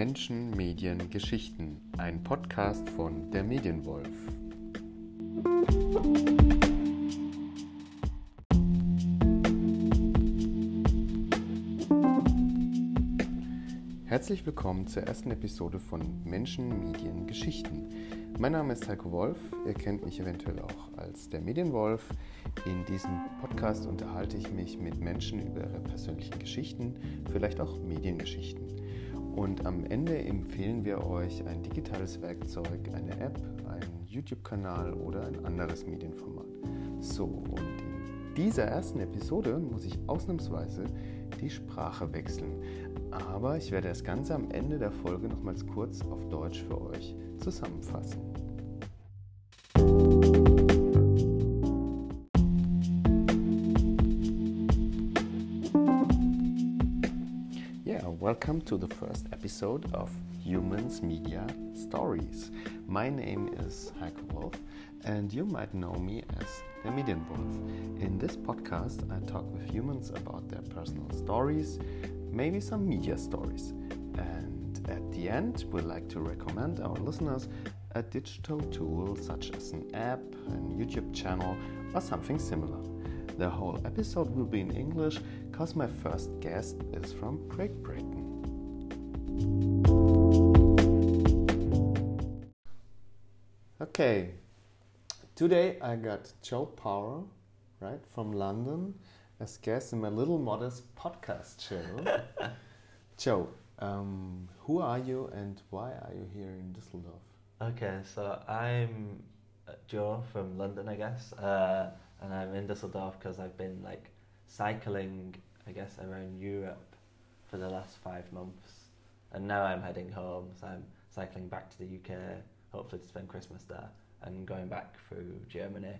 Menschen, Medien, Geschichten, ein Podcast von der Medienwolf. Herzlich willkommen zur ersten Episode von Menschen, Medien, Geschichten. Mein Name ist Heiko Wolf, ihr kennt mich eventuell auch als der Medienwolf. In diesem Podcast unterhalte ich mich mit Menschen über ihre persönlichen Geschichten, vielleicht auch Mediengeschichten. Und am Ende empfehlen wir euch ein digitales Werkzeug, eine App, einen YouTube-Kanal oder ein anderes Medienformat. So, und in dieser ersten Episode muss ich ausnahmsweise die Sprache wechseln. Aber ich werde das Ganze am Ende der Folge nochmals kurz auf Deutsch für euch zusammenfassen. Welcome to the first episode of Humans Media Stories. My name is Heiko Wolf, and you might know me as the Medienwolf. In this podcast, I talk with humans about their personal stories, maybe some media stories. And at the end, we like to recommend our listeners a digital tool such as an app, a YouTube channel, or something similar. The whole episode will be in English because my first guest is from Great Britain. Okay, today I got Joe Power, right, from London as guest in my little modest podcast show. Joe, um, who are you and why are you here in Düsseldorf? Okay, so I'm uh, Joe from London, I guess, uh, and I'm in Düsseldorf because I've been like cycling, I guess, around Europe for the last five months, and now I'm heading home. So I'm cycling back to the UK, hopefully to spend Christmas there, and going back through Germany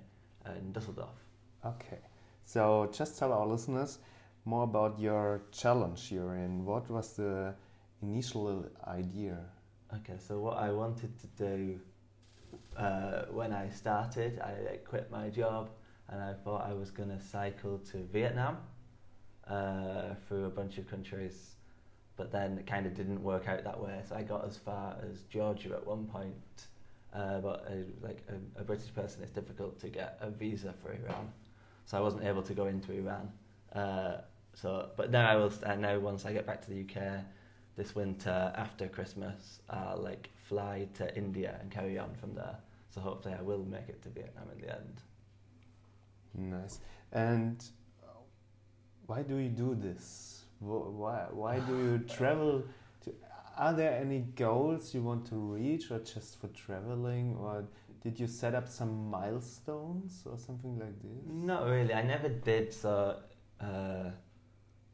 and Düsseldorf. Okay, so just tell our listeners more about your challenge you're in. What was the initial idea? Okay, so what I wanted to do uh, when I started, I quit my job and I thought I was going to cycle to Vietnam uh, through a bunch of countries, but then it kind of didn't work out that way. So I got as far as Georgia at one point, uh, but like a, a British person, it's difficult to get a visa for Iran, so I wasn't able to go into Iran. Uh, so, but now I will. Uh, now once I get back to the UK this winter after Christmas, I'll like fly to India and carry on from there. So hopefully I will make it to Vietnam in the end. Nice. And why do you do this? Wh- Why, why do you travel? To, are there any goals you want to reach, or just for traveling, or did you set up some milestones or something like this? Not really. I never did. So uh,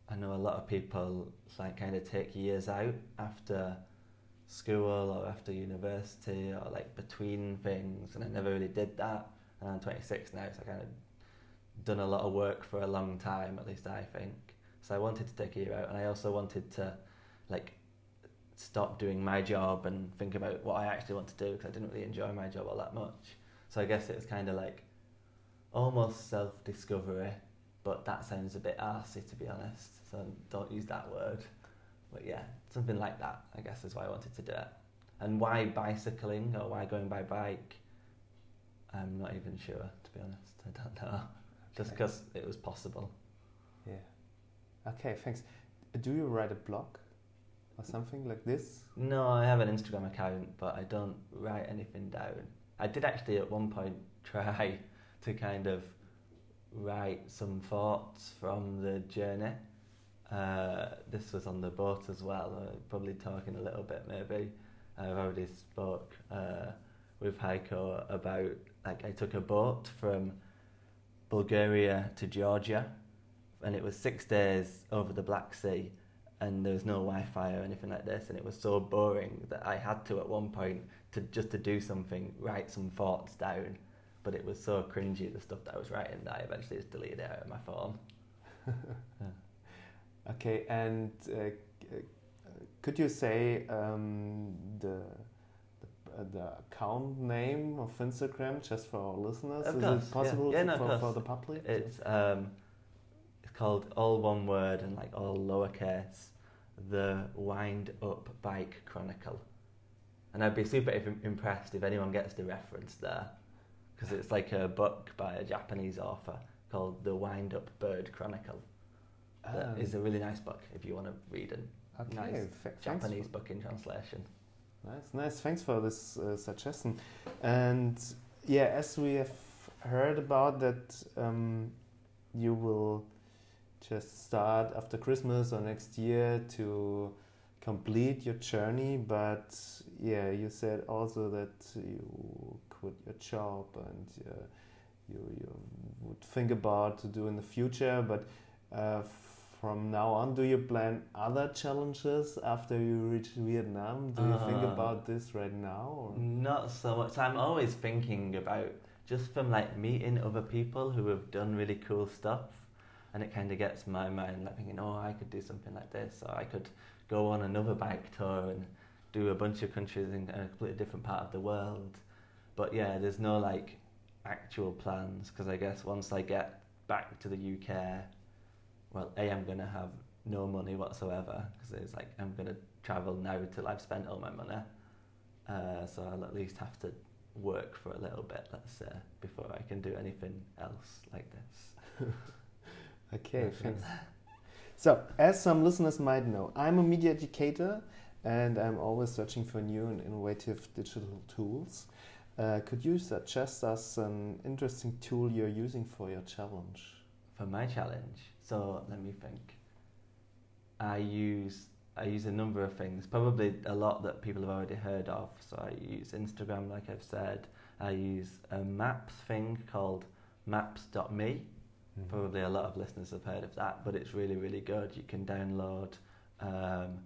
I know a lot of people like kind of take years out after school or after university or like between things, and I never really did that. And I'm 26 now, so I kind of done a lot of work for a long time, at least I think. So I wanted to take a year out, and I also wanted to like stop doing my job and think about what I actually want to do because I didn't really enjoy my job all that much. So I guess it was kind of like almost self discovery, but that sounds a bit arsey to be honest. So don't use that word. But yeah, something like that, I guess, is why I wanted to do it. And why bicycling or why going by bike? I'm not even sure, to be honest. I don't know. Just because it was possible. Yeah. Okay, thanks. Do you write a blog or something like this? No, I have an Instagram account, but I don't write anything down. I did actually at one point try to kind of write some thoughts from the journey. Uh, this was on the boat as well. Uh, probably talking a little bit, maybe. I've already spoke uh, with Heiko about like I took a boat from Bulgaria to Georgia, and it was six days over the Black Sea and there was no Wi-Fi or anything like this, and it was so boring that I had to at one point to just to do something, write some thoughts down. But it was so cringy the stuff that I was writing that I eventually just deleted it out of my phone. Okay, and uh, could you say um, the the, uh, the account name of Instagram just for our listeners? Of Is course, it possible Yeah, to- no, for, for the public? It's um, called all one word and like all lowercase. The Wind Up Bike Chronicle. And I'd be super impressed if anyone gets the reference there, because it's like a book by a Japanese author called The Wind Up Bird Chronicle. That Um, is a really nice book if you want to read a okay, nice thanks Japanese book in translation. Nice, nice. Thanks for this uh, suggestion. And yeah, as we have heard about that, um, you will just start after Christmas or next year to complete your journey. But yeah, you said also that you quit your job and uh, you you would think about to do in the future. But uh, from now on, do you plan other challenges after you reach Vietnam? Do you think Uh, about this right now? Or? Not so much. I'm always thinking about just from like meeting other people who have done really cool stuff, and it kind of gets my mind like thinking, oh, I could do something like this, or I could go on another bike tour and do a bunch of countries in a completely different part of the world. But yeah, there's no like actual plans because I guess once I get back to the UK, well, a I'm gonna have no money whatsoever because it's like I'm gonna travel now till I've spent all my money. Uh, so I'll at least have to work for a little bit, let's say, before I can do anything else like this. Okay, thanks. So, as some listeners might know, I'm a media educator and I'm always searching for new and innovative digital tools. Uh, could you suggest us an interesting tool you're using for your challenge? For my challenge, so let me think. I use I use a number of things, probably a lot that people have already heard of. So I use Instagram, like I've said. I use a maps thing called Maps.me. Probably a lot of listeners have heard of that, but it's really, really good. You can download um,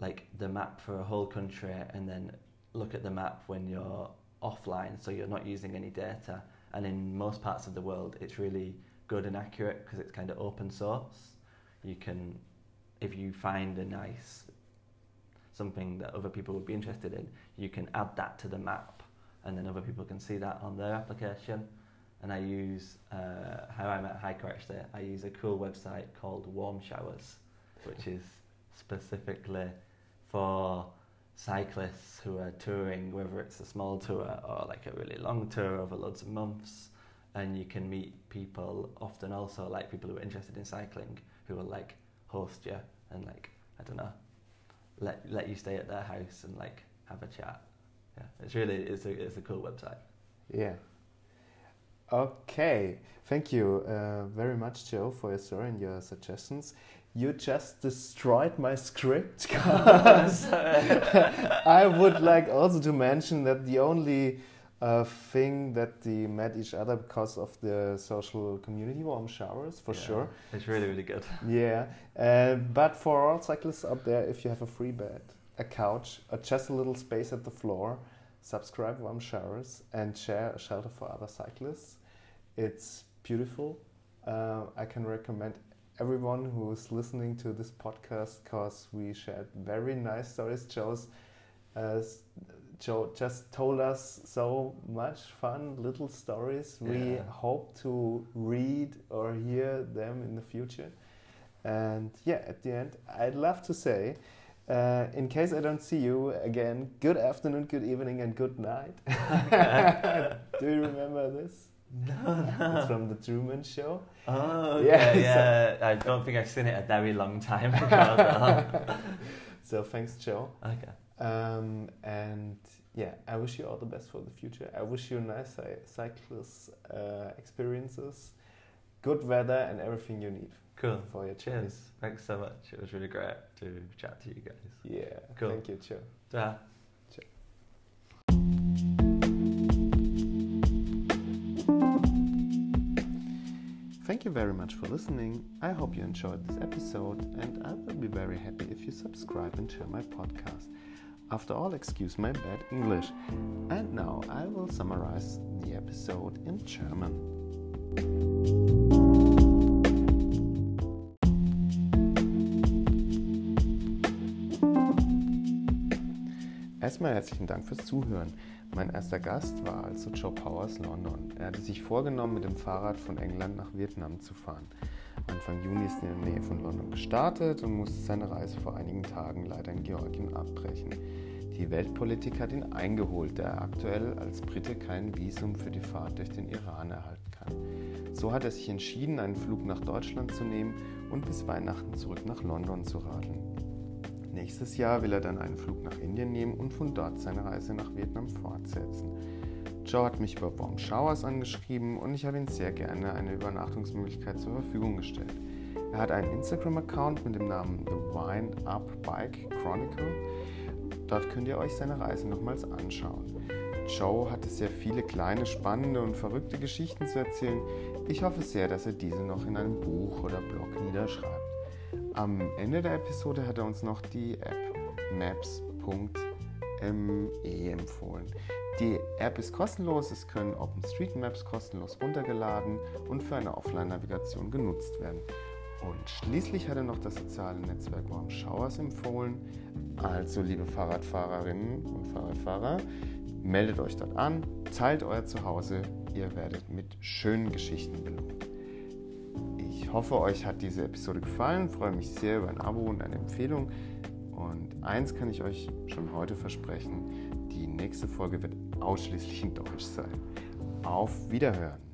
like the map for a whole country and then look at the map when you're offline, so you're not using any data. And in most parts of the world, it's really good and accurate because it's kind of open source. You can, if you find a nice something that other people would be interested in, you can add that to the map, and then other people can see that on their application and I use uh, how I met Heiko actually. I use a cool website called Warm Showers, which is specifically for cyclists who are touring, whether it's a small tour or like a really long tour over loads of months. And you can meet people often also like people who are interested in cycling who will like host you and like I don't know let let you stay at their house and like have a chat. Yeah, it's really it's a it's a cool website. Yeah. Okay, thank you uh, very much, Joe, for your story and your suggestions. You just destroyed my script. I would like also to mention that the only uh, thing that they met each other because of the social community warm showers, for Yeah, sure. It's really really good. Yeah, uh, but for all cyclists out there, if you have a free bed, a couch, or just a little space at the floor, subscribe Warm Showers and share a shelter for other cyclists. It's beautiful. Uh, I can recommend everyone who is listening to this podcast because we shared very nice stories. Joe's, uh, Joe just told us so much fun little stories. We hope to read or hear them in the future. And yeah, at the end, I'd love to say, uh, in case I don't see you again, good afternoon, good evening, and good night. Do you remember this? No, It's from the Truman Show. Oh, Yeah, yeah, so- I don't think I've seen it a very long time ago. So thanks, Joe. okay. Um, and yeah, I wish you all the best for the future. I wish you nice cy- cyclist uh, experiences, good weather, and everything you need Cool. for your. Cheers. Thanks so much. It was really great to chat to you guys. Yeah, Cool. thank you, Joe. Ta. Thank you very much for listening. I hope you enjoyed this episode, and I will be very happy if you subscribe and share my podcast. After all, excuse my bad English. And now I will summarize the episode in German. Erstmal herzlichen Dank fürs Zuhören. Mein erster Gast war also Joe Powers London. Er hatte sich vorgenommen, mit dem Fahrrad von England nach Vietnam zu fahren. Anfang Juni ist er in der Nähe von London gestartet und musste seine Reise vor einigen Tagen leider in Georgien abbrechen. Die Weltpolitik hat ihn eingeholt, da er aktuell als Brite kein Visum für die Fahrt durch den Iran erhalten kann. So hat er sich entschieden, einen Flug nach Deutschland zu nehmen und bis Weihnachten zurück nach London zu radeln. Nächstes Jahr will er dann einen Flug nach Indien nehmen und von dort seine Reise nach Vietnam fortsetzen. Joe hat mich über Warm Showers angeschrieben und ich habe ihm sehr gerne eine Übernachtungsmöglichkeit zur Verfügung gestellt. Er hat einen Instagram-Account mit dem Namen The Wine Up Bike Chronicle. Dort könnt ihr euch seine Reise nochmals anschauen. Joe hatte sehr viele kleine, spannende und verrückte Geschichten zu erzählen. Ich hoffe sehr, dass er diese noch in einem Buch oder Blog niederschreibt. Am Ende der Episode hat er uns noch die App Maps.me empfohlen. Die App ist kostenlos, es können OpenStreetMaps kostenlos runtergeladen und für eine Offline-Navigation genutzt werden. Und schließlich hat er noch das soziale Netzwerk Warm Showers empfohlen. Also, liebe Fahrradfahrerinnen und Fahrradfahrer, meldet euch dort an, teilt euer Zuhause, ihr werdet mit schönen Geschichten belohnt. Ich hoffe, euch hat diese Episode gefallen, freue mich sehr über ein Abo und eine Empfehlung. Und eins kann ich euch schon heute versprechen, die nächste Folge wird ausschließlich in Deutsch sein. Auf Wiederhören!